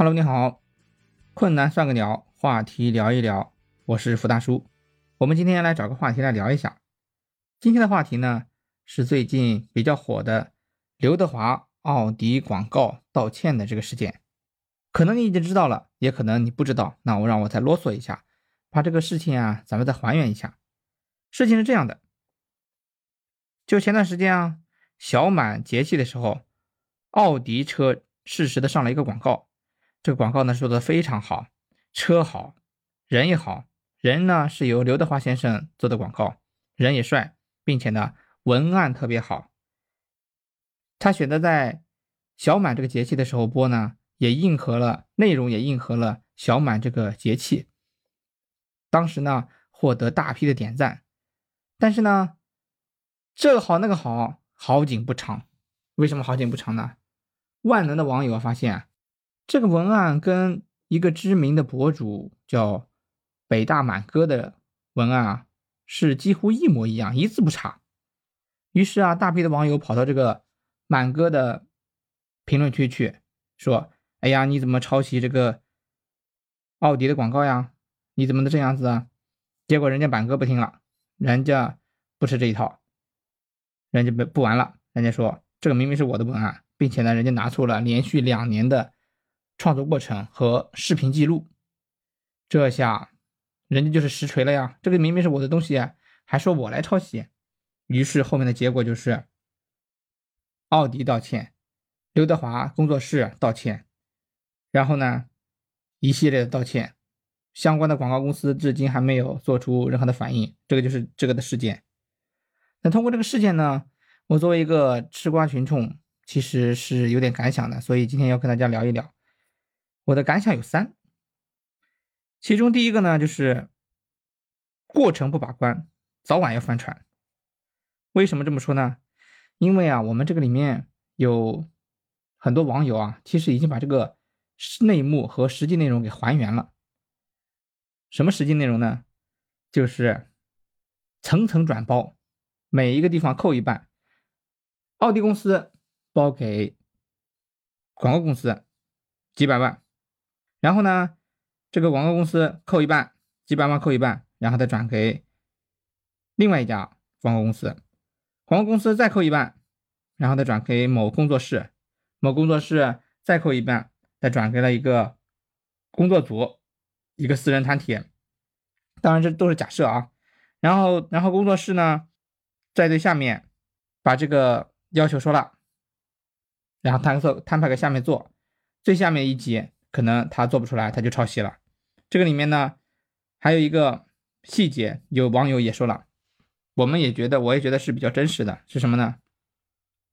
Hello，你好，困难算个鸟，话题聊一聊，我是福大叔。我们今天来找个话题来聊一下。今天的话题呢是最近比较火的刘德华奥迪广告道歉的这个事件。可能你已经知道了，也可能你不知道。那我让我再啰嗦一下，把这个事情啊，咱们再还原一下。事情是这样的，就前段时间啊，小满节气的时候，奥迪车适时的上了一个广告。这个广告呢说的非常好，车好，人也好，人呢是由刘德华先生做的广告，人也帅，并且呢文案特别好。他选择在小满这个节气的时候播呢，也应和了内容，也应和了小满这个节气。当时呢获得大批的点赞，但是呢这个好那个好，好景不长。为什么好景不长呢？万能的网友发现。这个文案跟一个知名的博主叫北大满哥的文案啊，是几乎一模一样，一字不差。于是啊，大批的网友跑到这个满哥的评论区去说：“哎呀，你怎么抄袭这个奥迪的广告呀？你怎么能这样子啊？”结果人家满哥不听了，人家不吃这一套，人家不不玩了，人家说这个明明是我的文案，并且呢，人家拿出了连续两年的。创作过程和视频记录，这下人家就是实锤了呀！这个明明是我的东西，还说我来抄袭。于是后面的结果就是，奥迪道歉，刘德华工作室道歉，然后呢，一系列的道歉，相关的广告公司至今还没有做出任何的反应。这个就是这个的事件。那通过这个事件呢，我作为一个吃瓜群众，其实是有点感想的，所以今天要跟大家聊一聊。我的感想有三，其中第一个呢，就是过程不把关，早晚要翻船。为什么这么说呢？因为啊，我们这个里面有很多网友啊，其实已经把这个内幕和实际内容给还原了。什么实际内容呢？就是层层转包，每一个地方扣一半，奥迪公司包给广告公司几百万。然后呢，这个广告公司扣一半，几百万扣一半，然后再转给另外一家广告公司，广告公司再扣一半，然后再转给某工作室，某工作室再扣一半，再转给了一个工作组，一个私人团体。当然这都是假设啊。然后，然后工作室呢，再对下面把这个要求说了，然后摊个摊派给下面做，最下面一级。可能他做不出来，他就抄袭了。这个里面呢，还有一个细节，有网友也说了，我们也觉得，我也觉得是比较真实的，是什么呢？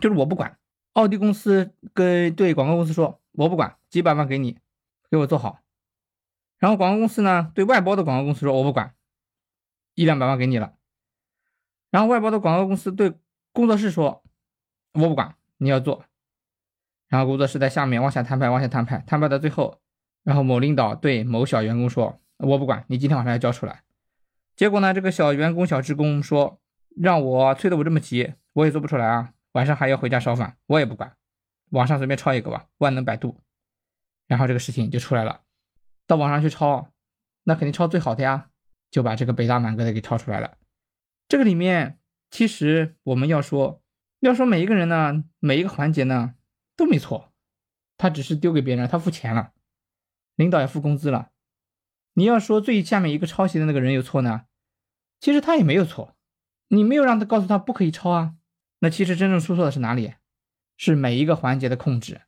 就是我不管，奥迪公司跟对广告公司说，我不管，几百万给你，给我做好。然后广告公司呢，对外包的广告公司说，我不管，一两百万给你了。然后外包的广告公司对工作室说，我不管，你要做。然后工作室在下面往下摊派，往下摊派，摊派到最后，然后某领导对某小员工说：“我不管，你今天晚上要交出来。”结果呢，这个小员工、小职工说：“让我催得我这么急，我也做不出来啊，晚上还要回家烧饭，我也不管，网上随便抄一个吧，万能百度。”然后这个事情就出来了，到网上去抄，那肯定抄最好的呀，就把这个北大满哥的给抄出来了。这个里面其实我们要说，要说每一个人呢，每一个环节呢。都没错，他只是丢给别人，他付钱了，领导也付工资了。你要说最下面一个抄袭的那个人有错呢，其实他也没有错，你没有让他告诉他不可以抄啊。那其实真正出错的是哪里？是每一个环节的控制，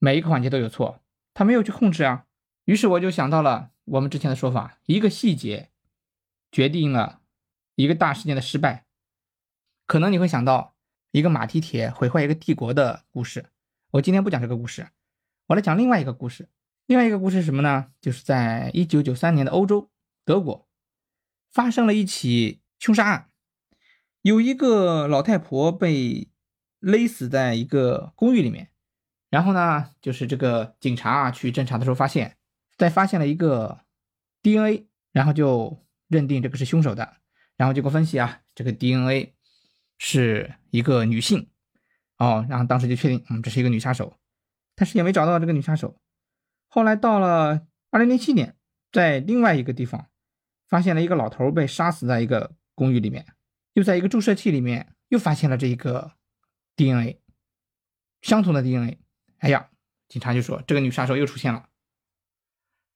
每一个环节都有错，他没有去控制啊。于是我就想到了我们之前的说法，一个细节决定了一个大事件的失败。可能你会想到。一个马蹄铁毁坏一个帝国的故事，我今天不讲这个故事，我来讲另外一个故事。另外一个故事是什么呢？就是在一九九三年的欧洲德国，发生了一起凶杀案，有一个老太婆被勒死在一个公寓里面，然后呢，就是这个警察啊去侦查的时候发现，在发现了一个 DNA，然后就认定这个是凶手的，然后经过分析啊，这个 DNA。是一个女性，哦，然后当时就确定，嗯，这是一个女杀手，但是也没找到这个女杀手。后来到了二零零七年，在另外一个地方发现了一个老头被杀死在一个公寓里面，又在一个注射器里面又发现了这一个 DNA，相同的 DNA。哎呀，警察就说这个女杀手又出现了。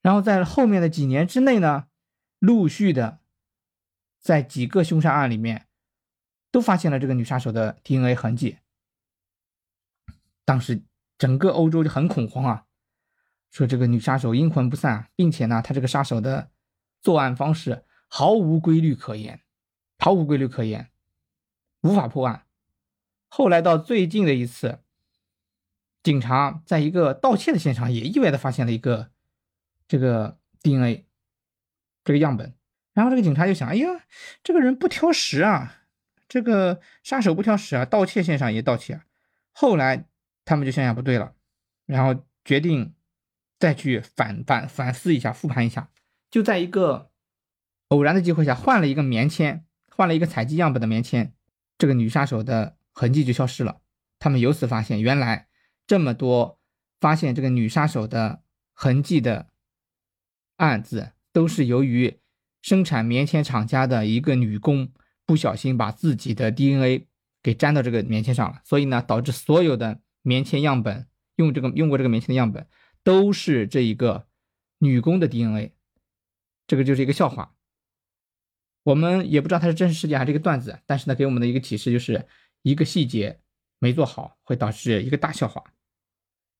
然后在后面的几年之内呢，陆续的在几个凶杀案里面都发现了这个女杀手的 DNA 痕迹。当时整个欧洲就很恐慌啊，说这个女杀手阴魂不散，并且呢，她这个杀手的作案方式毫无规律可言，毫无规律可言，无法破案。后来到最近的一次，警察在一个盗窃的现场也意外的发现了一个这个 DNA 这个样本，然后这个警察就想，哎呀，这个人不挑食啊，这个杀手不挑食啊，盗窃现场也盗窃啊。后来。他们就想想不对了，然后决定再去反反反思一下，复盘一下。就在一个偶然的机会下，换了一个棉签，换了一个采集样本的棉签，这个女杀手的痕迹就消失了。他们由此发现，原来这么多发现这个女杀手的痕迹的案子，都是由于生产棉签厂家的一个女工不小心把自己的 DNA 给粘到这个棉签上了，所以呢，导致所有的。棉签样本用这个用过这个棉签的样本都是这一个女工的 DNA，这个就是一个笑话。我们也不知道它是真实事件还是一个段子，但是呢，给我们的一个启示就是一个细节没做好会导致一个大笑话。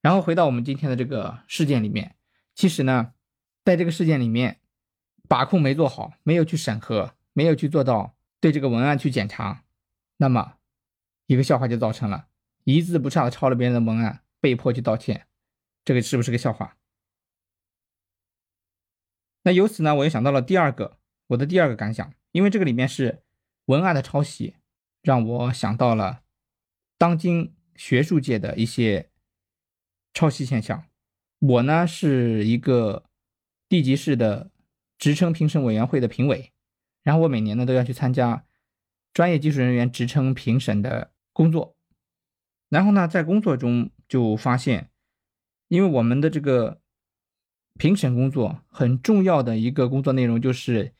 然后回到我们今天的这个事件里面，其实呢，在这个事件里面，把控没做好，没有去审核，没有去做到对这个文案去检查，那么一个笑话就造成了。一字不差的抄了别人的文案，被迫去道歉，这个是不是个笑话？那由此呢，我又想到了第二个我的第二个感想，因为这个里面是文案的抄袭，让我想到了当今学术界的一些抄袭现象。我呢是一个地级市的职称评审委员会的评委，然后我每年呢都要去参加专业技术人员职称评审的工作。然后呢，在工作中就发现，因为我们的这个评审工作很重要的一个工作内容就是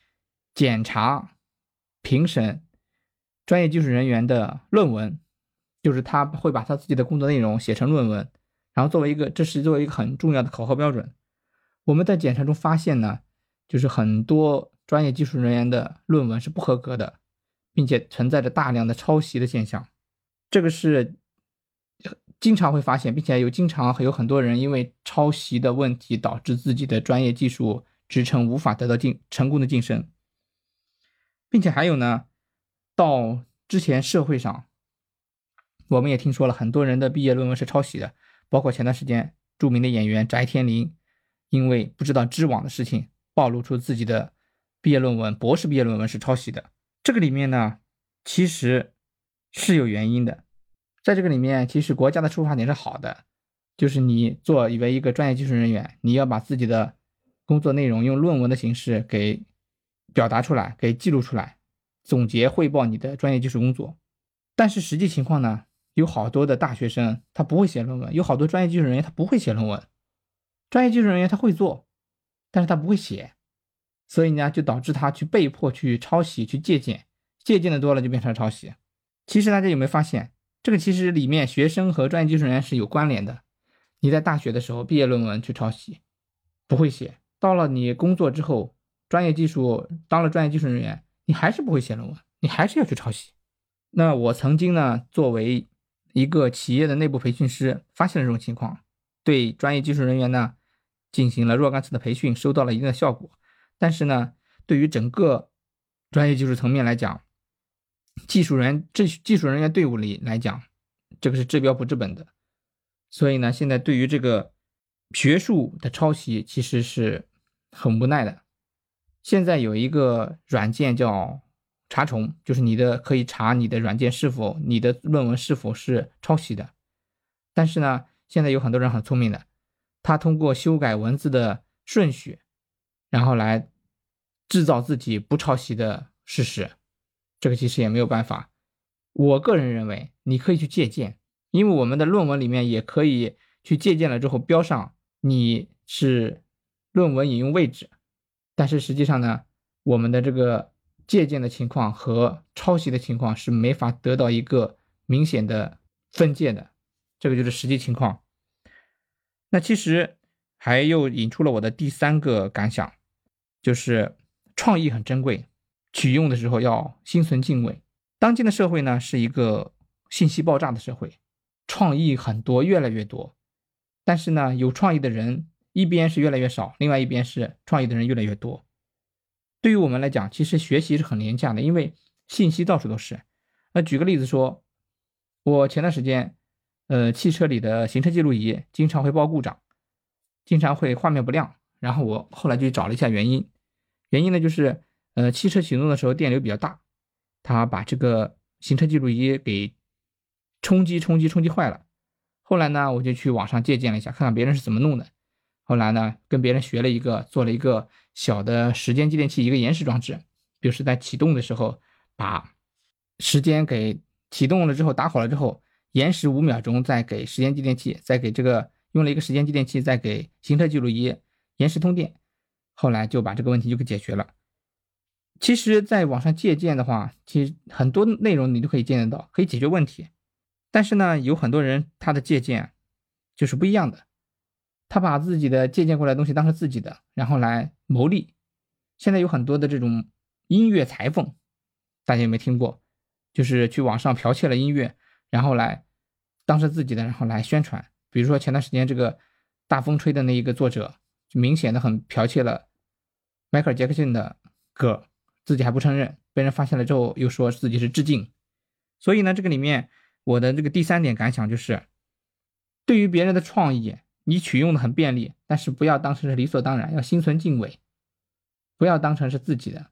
检查、评审专业技术人员的论文，就是他会把他自己的工作内容写成论文，然后作为一个，这是作为一个很重要的考核标准。我们在检查中发现呢，就是很多专业技术人员的论文是不合格的，并且存在着大量的抄袭的现象，这个是。经常会发现，并且有经常有很多人因为抄袭的问题，导致自己的专业技术职称无法得到晋成功的晋升，并且还有呢，到之前社会上，我们也听说了很多人的毕业论文是抄袭的，包括前段时间著名的演员翟天临，因为不知道知网的事情，暴露出自己的毕业论文、博士毕业论文是抄袭的。这个里面呢，其实是有原因的。在这个里面，其实国家的出发点是好的，就是你作为一个专业技术人员，你要把自己的工作内容用论文的形式给表达出来，给记录出来，总结汇报你的专业技术工作。但是实际情况呢，有好多的大学生他不会写论文，有好多专业技术人员他不会写论文，专业技术人员他会做，但是他不会写，所以呢，就导致他去被迫去抄袭、去借鉴，借鉴的多了就变成抄袭。其实大家有没有发现？这个其实里面学生和专业技术人员是有关联的。你在大学的时候毕业论文去抄袭，不会写；到了你工作之后，专业技术当了专业技术人员，你还是不会写论文，你还是要去抄袭。那我曾经呢，作为一个企业的内部培训师，发现了这种情况，对专业技术人员呢进行了若干次的培训，收到了一定的效果。但是呢，对于整个专业技术层面来讲，技术人这技术人员队伍里来讲，这个是治标不治本的，所以呢，现在对于这个学术的抄袭，其实是很无奈的。现在有一个软件叫查重，就是你的可以查你的软件是否你的论文是否是抄袭的。但是呢，现在有很多人很聪明的，他通过修改文字的顺序，然后来制造自己不抄袭的事实。这个其实也没有办法。我个人认为，你可以去借鉴，因为我们的论文里面也可以去借鉴了之后标上你是论文引用位置，但是实际上呢，我们的这个借鉴的情况和抄袭的情况是没法得到一个明显的分界的，这个就是实际情况。那其实还又引出了我的第三个感想，就是创意很珍贵，取用的时候要心存敬畏。当今的社会呢，是一个信息爆炸的社会，创意很多，越来越多。但是呢，有创意的人一边是越来越少，另外一边是创意的人越来越多。对于我们来讲，其实学习是很廉价的，因为信息到处都是。那举个例子说，我前段时间，呃，汽车里的行车记录仪经常会报故障，经常会画面不亮。然后我后来就找了一下原因，原因呢就是，呃，汽车启动的时候电流比较大。他把这个行车记录仪给冲击、冲击、冲击坏了。后来呢，我就去网上借鉴了一下，看看别人是怎么弄的。后来呢，跟别人学了一个，做了一个小的时间继电器，一个延时装置。就是在启动的时候，把时间给启动了之后，打好了之后，延时五秒钟，再给时间继电器，再给这个用了一个时间继电器，再给行车记录仪延时通电。后来就把这个问题就给解决了。其实，在网上借鉴的话，其实很多内容你都可以见得到，可以解决问题。但是呢，有很多人他的借鉴就是不一样的，他把自己的借鉴过来的东西当成自己的，然后来牟利。现在有很多的这种音乐裁缝，大家有没有听过？就是去网上剽窃了音乐，然后来当成自己的，然后来宣传。比如说前段时间这个大风吹的那一个作者，明显的很剽窃了迈克尔·杰克逊的歌。自己还不承认，被人发现了之后又说自己是致敬，所以呢，这个里面我的这个第三点感想就是，对于别人的创意，你取用的很便利，但是不要当成是理所当然，要心存敬畏，不要当成是自己的。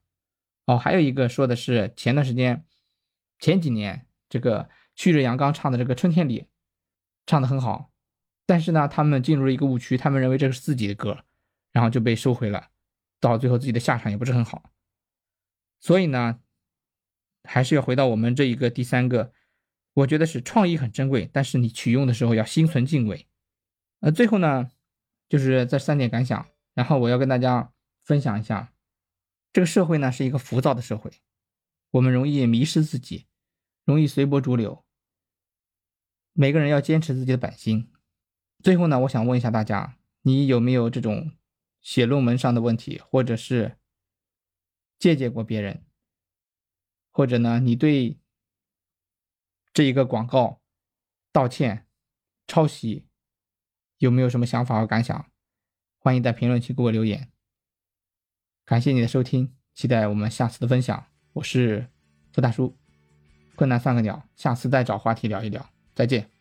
哦，还有一个说的是前段时间，前几年这个旭日阳刚唱的这个《春天里》，唱的很好，但是呢，他们进入了一个误区，他们认为这是自己的歌，然后就被收回了，到最后自己的下场也不是很好。所以呢，还是要回到我们这一个第三个，我觉得是创意很珍贵，但是你取用的时候要心存敬畏。呃，最后呢，就是这三点感想，然后我要跟大家分享一下，这个社会呢是一个浮躁的社会，我们容易迷失自己，容易随波逐流。每个人要坚持自己的本心。最后呢，我想问一下大家，你有没有这种写论文上的问题，或者是？借鉴过别人，或者呢，你对这一个广告道歉、抄袭有没有什么想法和感想？欢迎在评论区给我留言。感谢你的收听，期待我们下次的分享。我是付大叔，困难算个鸟，下次再找话题聊一聊。再见。